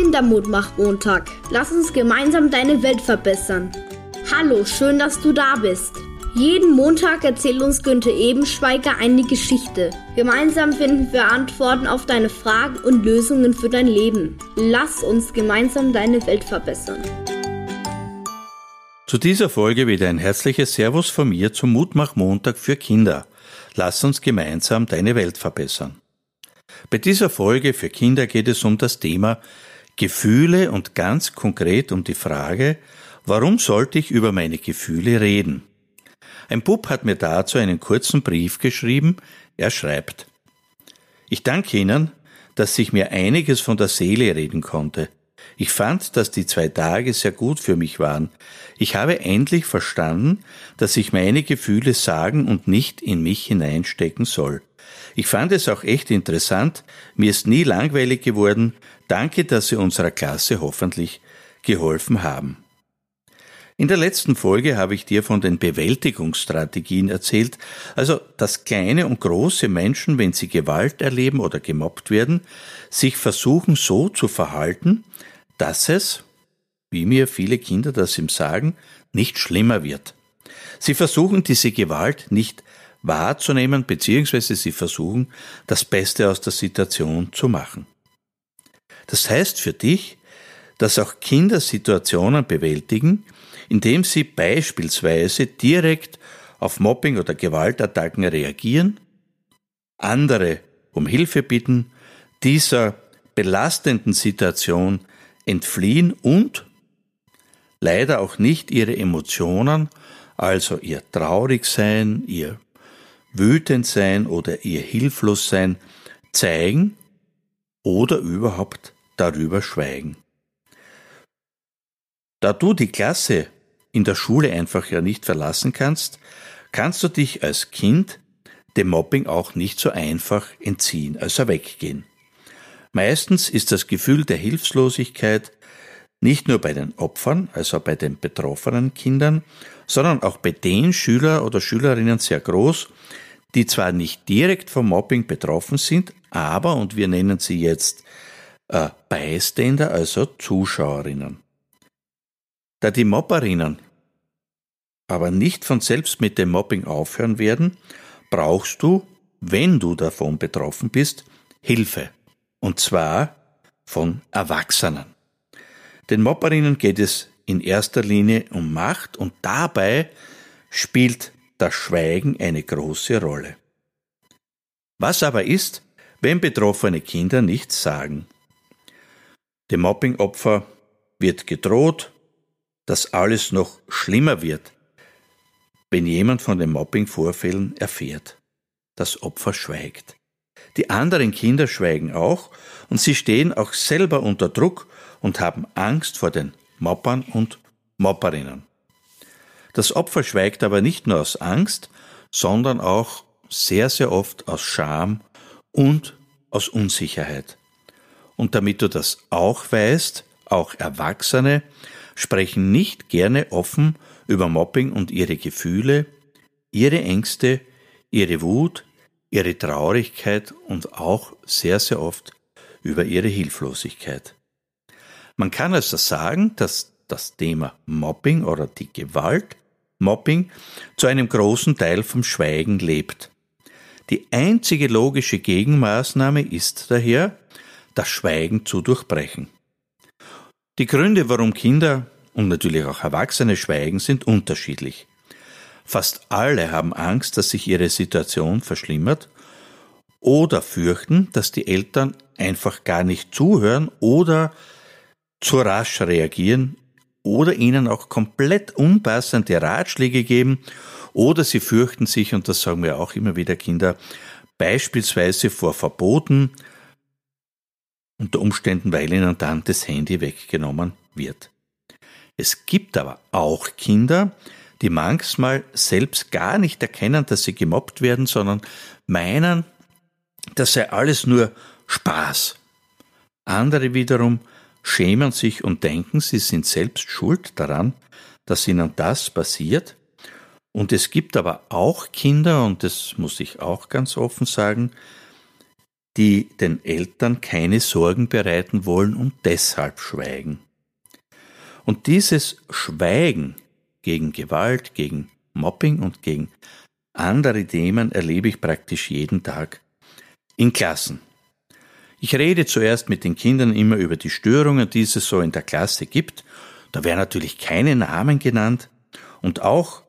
Kindermutmach-Montag. Lass uns gemeinsam deine Welt verbessern. Hallo, schön, dass du da bist. Jeden Montag erzählt uns Günther Ebenschweiger eine Geschichte. Gemeinsam finden wir Antworten auf deine Fragen und Lösungen für dein Leben. Lass uns gemeinsam deine Welt verbessern. Zu dieser Folge wieder ein herzliches Servus von mir zum Mutmach-Montag für Kinder. Lass uns gemeinsam deine Welt verbessern. Bei dieser Folge für Kinder geht es um das Thema Gefühle und ganz konkret um die Frage, warum sollte ich über meine Gefühle reden? Ein Bub hat mir dazu einen kurzen Brief geschrieben. Er schreibt, ich danke Ihnen, dass ich mir einiges von der Seele reden konnte. Ich fand, dass die zwei Tage sehr gut für mich waren. Ich habe endlich verstanden, dass ich meine Gefühle sagen und nicht in mich hineinstecken soll. Ich fand es auch echt interessant. Mir ist nie langweilig geworden. Danke, dass Sie unserer Klasse hoffentlich geholfen haben. In der letzten Folge habe ich dir von den Bewältigungsstrategien erzählt, also dass kleine und große Menschen, wenn sie Gewalt erleben oder gemobbt werden, sich versuchen so zu verhalten, dass es, wie mir viele Kinder das ihm sagen, nicht schlimmer wird. Sie versuchen diese Gewalt nicht wahrzunehmen, beziehungsweise sie versuchen, das Beste aus der Situation zu machen. Das heißt für dich, dass auch Kinder Situationen bewältigen, indem sie beispielsweise direkt auf Mobbing oder Gewaltattacken reagieren, andere um Hilfe bitten, dieser belastenden Situation entfliehen und leider auch nicht ihre Emotionen, also ihr Traurigsein, ihr Wütendsein oder ihr Hilflossein zeigen oder überhaupt darüber schweigen. Da du die Klasse in der Schule einfach ja nicht verlassen kannst, kannst du dich als Kind dem Mobbing auch nicht so einfach entziehen, also weggehen. Meistens ist das Gefühl der Hilflosigkeit nicht nur bei den Opfern, also bei den betroffenen Kindern, sondern auch bei den Schüler oder Schülerinnen sehr groß, die zwar nicht direkt vom Mobbing betroffen sind, aber, und wir nennen sie jetzt äh, Beiständer, also Zuschauerinnen. Da die Mobberinnen aber nicht von selbst mit dem Mobbing aufhören werden, brauchst du, wenn du davon betroffen bist, Hilfe. Und zwar von Erwachsenen. Den Mobberinnen geht es in erster Linie um Macht und dabei spielt das Schweigen eine große Rolle. Was aber ist, wenn betroffene Kinder nichts sagen? Dem Mobbingopfer wird gedroht, dass alles noch schlimmer wird, wenn jemand von den Mobbingvorfällen erfährt. Das Opfer schweigt. Die anderen Kinder schweigen auch und sie stehen auch selber unter Druck und haben Angst vor den Moppern und Mopperinnen. Das Opfer schweigt aber nicht nur aus Angst, sondern auch sehr, sehr oft aus Scham und aus Unsicherheit. Und damit du das auch weißt, auch Erwachsene sprechen nicht gerne offen über Mobbing und ihre Gefühle, ihre Ängste, ihre Wut, ihre Traurigkeit und auch sehr, sehr oft über ihre Hilflosigkeit. Man kann also sagen, dass das Thema Mobbing oder die Gewalt Mobbing zu einem großen Teil vom Schweigen lebt. Die einzige logische Gegenmaßnahme ist daher, das Schweigen zu durchbrechen. Die Gründe, warum Kinder und natürlich auch Erwachsene schweigen, sind unterschiedlich. Fast alle haben Angst, dass sich ihre Situation verschlimmert oder fürchten, dass die Eltern einfach gar nicht zuhören oder zu rasch reagieren oder ihnen auch komplett unpassende Ratschläge geben oder sie fürchten sich, und das sagen wir auch immer wieder Kinder, beispielsweise vor Verboten, unter Umständen, weil ihnen dann das Handy weggenommen wird. Es gibt aber auch Kinder, die manchmal selbst gar nicht erkennen, dass sie gemobbt werden, sondern meinen, das sei alles nur Spaß. Andere wiederum schämen sich und denken, sie sind selbst schuld daran, dass ihnen das passiert. Und es gibt aber auch Kinder, und das muss ich auch ganz offen sagen, die den Eltern keine Sorgen bereiten wollen und deshalb schweigen. Und dieses Schweigen gegen Gewalt, gegen Mobbing und gegen andere Themen erlebe ich praktisch jeden Tag in Klassen. Ich rede zuerst mit den Kindern immer über die Störungen, die es so in der Klasse gibt. Da werden natürlich keine Namen genannt und auch,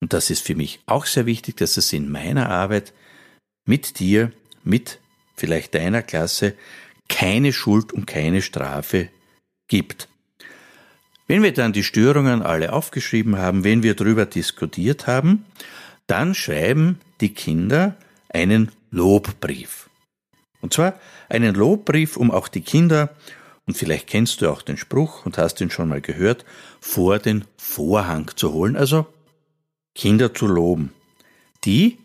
und das ist für mich auch sehr wichtig, dass es in meiner Arbeit mit dir, mit vielleicht deiner Klasse, keine Schuld und keine Strafe gibt. Wenn wir dann die Störungen alle aufgeschrieben haben, wenn wir darüber diskutiert haben, dann schreiben die Kinder einen Lobbrief. Und zwar einen Lobbrief, um auch die Kinder, und vielleicht kennst du auch den Spruch und hast ihn schon mal gehört, vor den Vorhang zu holen, also Kinder zu loben, die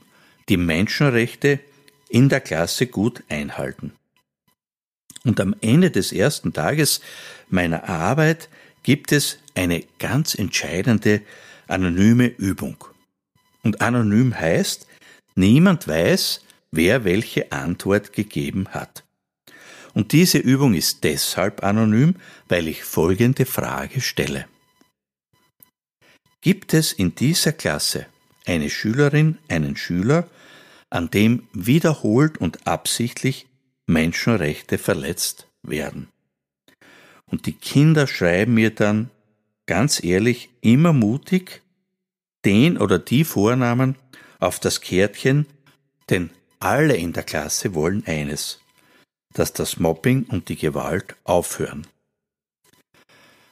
die Menschenrechte in der Klasse gut einhalten. Und am Ende des ersten Tages meiner Arbeit gibt es eine ganz entscheidende anonyme Übung. Und anonym heißt, niemand weiß, wer welche Antwort gegeben hat. Und diese Übung ist deshalb anonym, weil ich folgende Frage stelle. Gibt es in dieser Klasse eine Schülerin, einen Schüler, an dem wiederholt und absichtlich Menschenrechte verletzt werden? Und die Kinder schreiben mir dann ganz ehrlich immer mutig den oder die Vornamen auf das Kärtchen, denn alle in der Klasse wollen eines, dass das Mobbing und die Gewalt aufhören.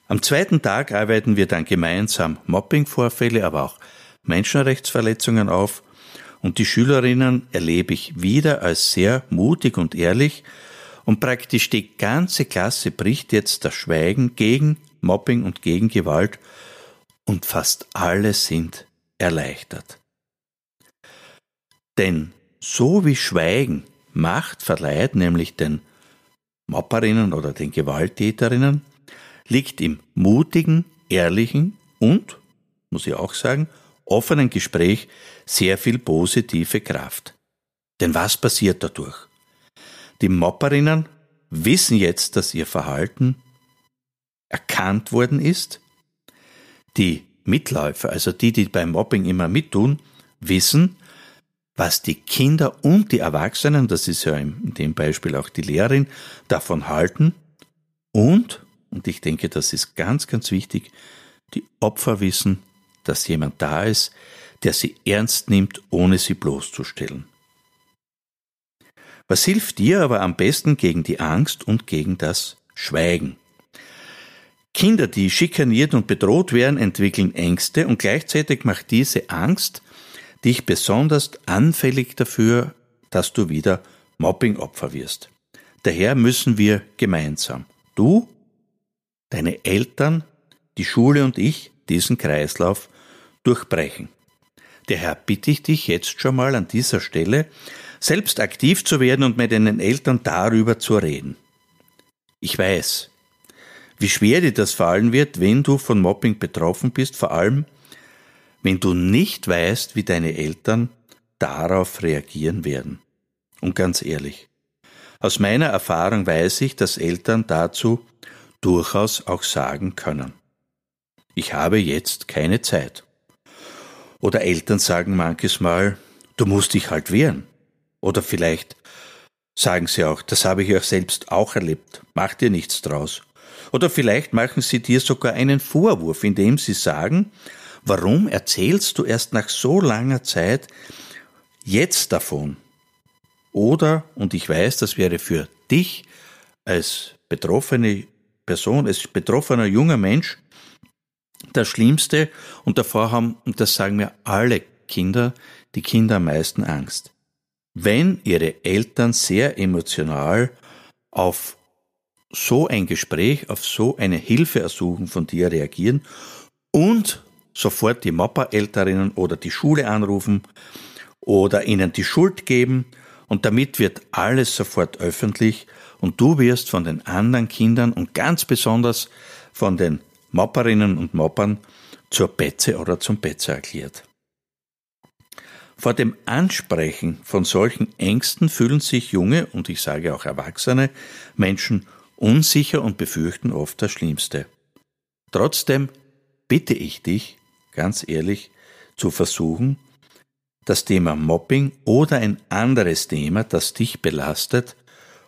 Am zweiten Tag arbeiten wir dann gemeinsam Mobbingvorfälle, aber auch Menschenrechtsverletzungen auf und die Schülerinnen erlebe ich wieder als sehr mutig und ehrlich und praktisch die ganze Klasse bricht jetzt das Schweigen gegen Mobbing und gegen Gewalt und fast alle sind erleichtert. Denn so wie Schweigen Macht verleiht, nämlich den Mopperinnen oder den Gewalttäterinnen, liegt im mutigen, ehrlichen und, muss ich auch sagen, offenen Gespräch sehr viel positive Kraft. Denn was passiert dadurch? Die Mopperinnen wissen jetzt, dass ihr Verhalten erkannt worden ist. Die Mitläufer, also die, die beim Mobbing immer mittun, wissen, was die Kinder und die Erwachsenen, das ist ja in dem Beispiel auch die Lehrerin, davon halten und, und ich denke, das ist ganz, ganz wichtig, die Opfer wissen, dass jemand da ist, der sie ernst nimmt, ohne sie bloßzustellen. Was hilft dir aber am besten gegen die Angst und gegen das Schweigen? Kinder, die schikaniert und bedroht werden, entwickeln Ängste und gleichzeitig macht diese Angst dich besonders anfällig dafür, dass du wieder Mobbingopfer wirst. Daher müssen wir gemeinsam, du, deine Eltern, die Schule und ich, diesen Kreislauf durchbrechen. Daher bitte ich dich jetzt schon mal an dieser Stelle, selbst aktiv zu werden und mit deinen Eltern darüber zu reden. Ich weiß, wie schwer dir das fallen wird, wenn du von Mobbing betroffen bist, vor allem wenn du nicht weißt, wie deine Eltern darauf reagieren werden. Und ganz ehrlich, aus meiner Erfahrung weiß ich, dass Eltern dazu durchaus auch sagen können. Ich habe jetzt keine Zeit. Oder Eltern sagen manches Mal, du musst dich halt wehren. Oder vielleicht sagen sie auch, das habe ich auch selbst auch erlebt, mach dir nichts draus. Oder vielleicht machen sie dir sogar einen Vorwurf, indem sie sagen, warum erzählst du erst nach so langer Zeit jetzt davon? Oder, und ich weiß, das wäre für dich als betroffene Person, als betroffener junger Mensch das Schlimmste, und davor haben, und das sagen mir alle Kinder, die Kinder am meisten Angst. Wenn ihre Eltern sehr emotional auf so ein Gespräch, auf so eine Hilfeersuchen von dir reagieren und sofort die Mappa-Älterinnen oder die Schule anrufen oder ihnen die Schuld geben und damit wird alles sofort öffentlich und du wirst von den anderen Kindern und ganz besonders von den Mopperinnen und Moppern zur Betze oder zum Betzer erklärt. Vor dem Ansprechen von solchen Ängsten fühlen sich junge und ich sage auch erwachsene Menschen unsicher und befürchten oft das Schlimmste. Trotzdem bitte ich dich, ganz ehrlich, zu versuchen, das Thema Mobbing oder ein anderes Thema, das dich belastet,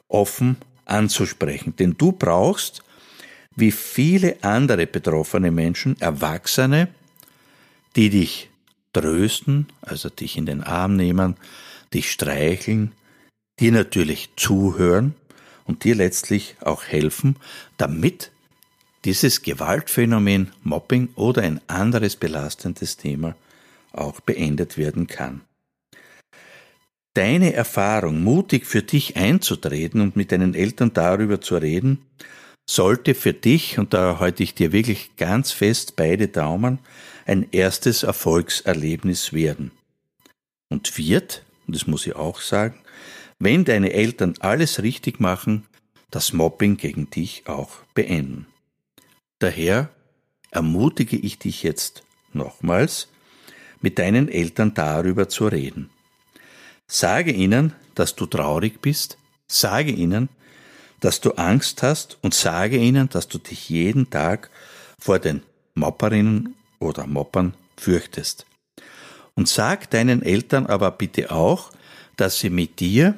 offen anzusprechen. Denn du brauchst, wie viele andere betroffene Menschen, Erwachsene, die dich trösten, also dich in den Arm nehmen, dich streicheln, dir natürlich zuhören und dir letztlich auch helfen, damit dieses Gewaltphänomen Mobbing oder ein anderes belastendes Thema auch beendet werden kann. Deine Erfahrung, mutig für dich einzutreten und mit deinen Eltern darüber zu reden, sollte für dich, und da halte ich dir wirklich ganz fest beide Daumen, ein erstes Erfolgserlebnis werden. Und wird, und das muss ich auch sagen, wenn deine Eltern alles richtig machen, das Mobbing gegen dich auch beenden. Daher ermutige ich dich jetzt nochmals, mit deinen Eltern darüber zu reden. Sage ihnen, dass du traurig bist, sage ihnen, dass du Angst hast und sage ihnen, dass du dich jeden Tag vor den Mopperinnen oder Moppern fürchtest. Und sag deinen Eltern aber bitte auch, dass sie mit dir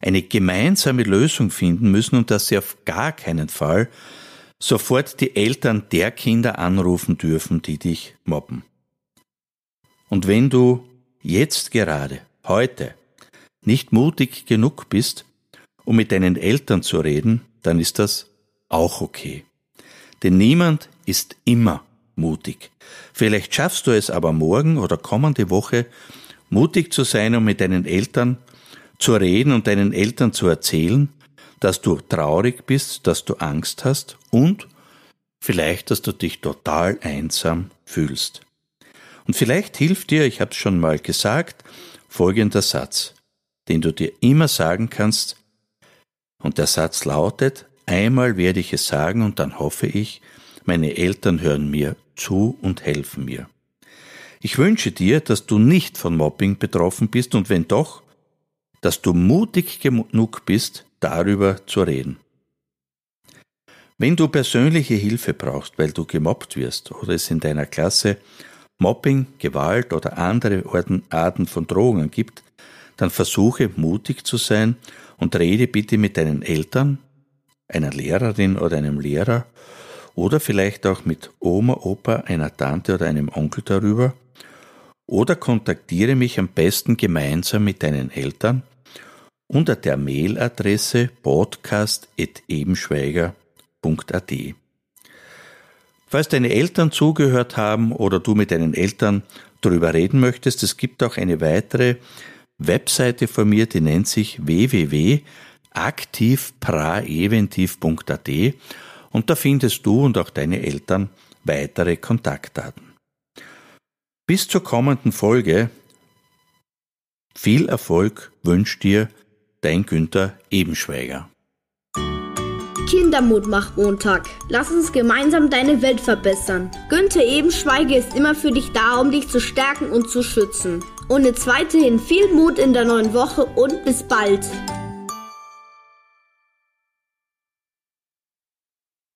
eine gemeinsame Lösung finden müssen und dass sie auf gar keinen Fall sofort die Eltern der Kinder anrufen dürfen, die dich mobben. Und wenn du jetzt gerade, heute, nicht mutig genug bist, um mit deinen Eltern zu reden, dann ist das auch okay. Denn niemand ist immer mutig. Vielleicht schaffst du es aber morgen oder kommende Woche, mutig zu sein, um mit deinen Eltern zu reden und deinen Eltern zu erzählen, dass du traurig bist, dass du Angst hast und vielleicht, dass du dich total einsam fühlst. Und vielleicht hilft dir, ich habe es schon mal gesagt, folgender Satz, den du dir immer sagen kannst, und der Satz lautet, einmal werde ich es sagen und dann hoffe ich, meine Eltern hören mir zu und helfen mir. Ich wünsche dir, dass du nicht von Mobbing betroffen bist und wenn doch, dass du mutig genug bist, darüber zu reden. Wenn du persönliche Hilfe brauchst, weil du gemobbt wirst oder es in deiner Klasse Mobbing, Gewalt oder andere Arten von Drohungen gibt, dann versuche mutig zu sein und rede bitte mit deinen Eltern, einer Lehrerin oder einem Lehrer oder vielleicht auch mit Oma, Opa, einer Tante oder einem Onkel darüber oder kontaktiere mich am besten gemeinsam mit deinen Eltern unter der Mailadresse podcast.ebenschweiger.at. Falls deine Eltern zugehört haben oder du mit deinen Eltern darüber reden möchtest, es gibt auch eine weitere Webseite von mir, die nennt sich www.aktivpraeventiv.at und da findest du und auch deine Eltern weitere Kontaktdaten. Bis zur kommenden Folge viel Erfolg wünscht dir dein Günther Ebenschweiger. Kindermutmach-Montag. Lass uns gemeinsam deine Welt verbessern. Günther Ebenschweiger ist immer für dich da, um dich zu stärken und zu schützen. Und jetzt weiterhin viel Mut in der neuen Woche und bis bald.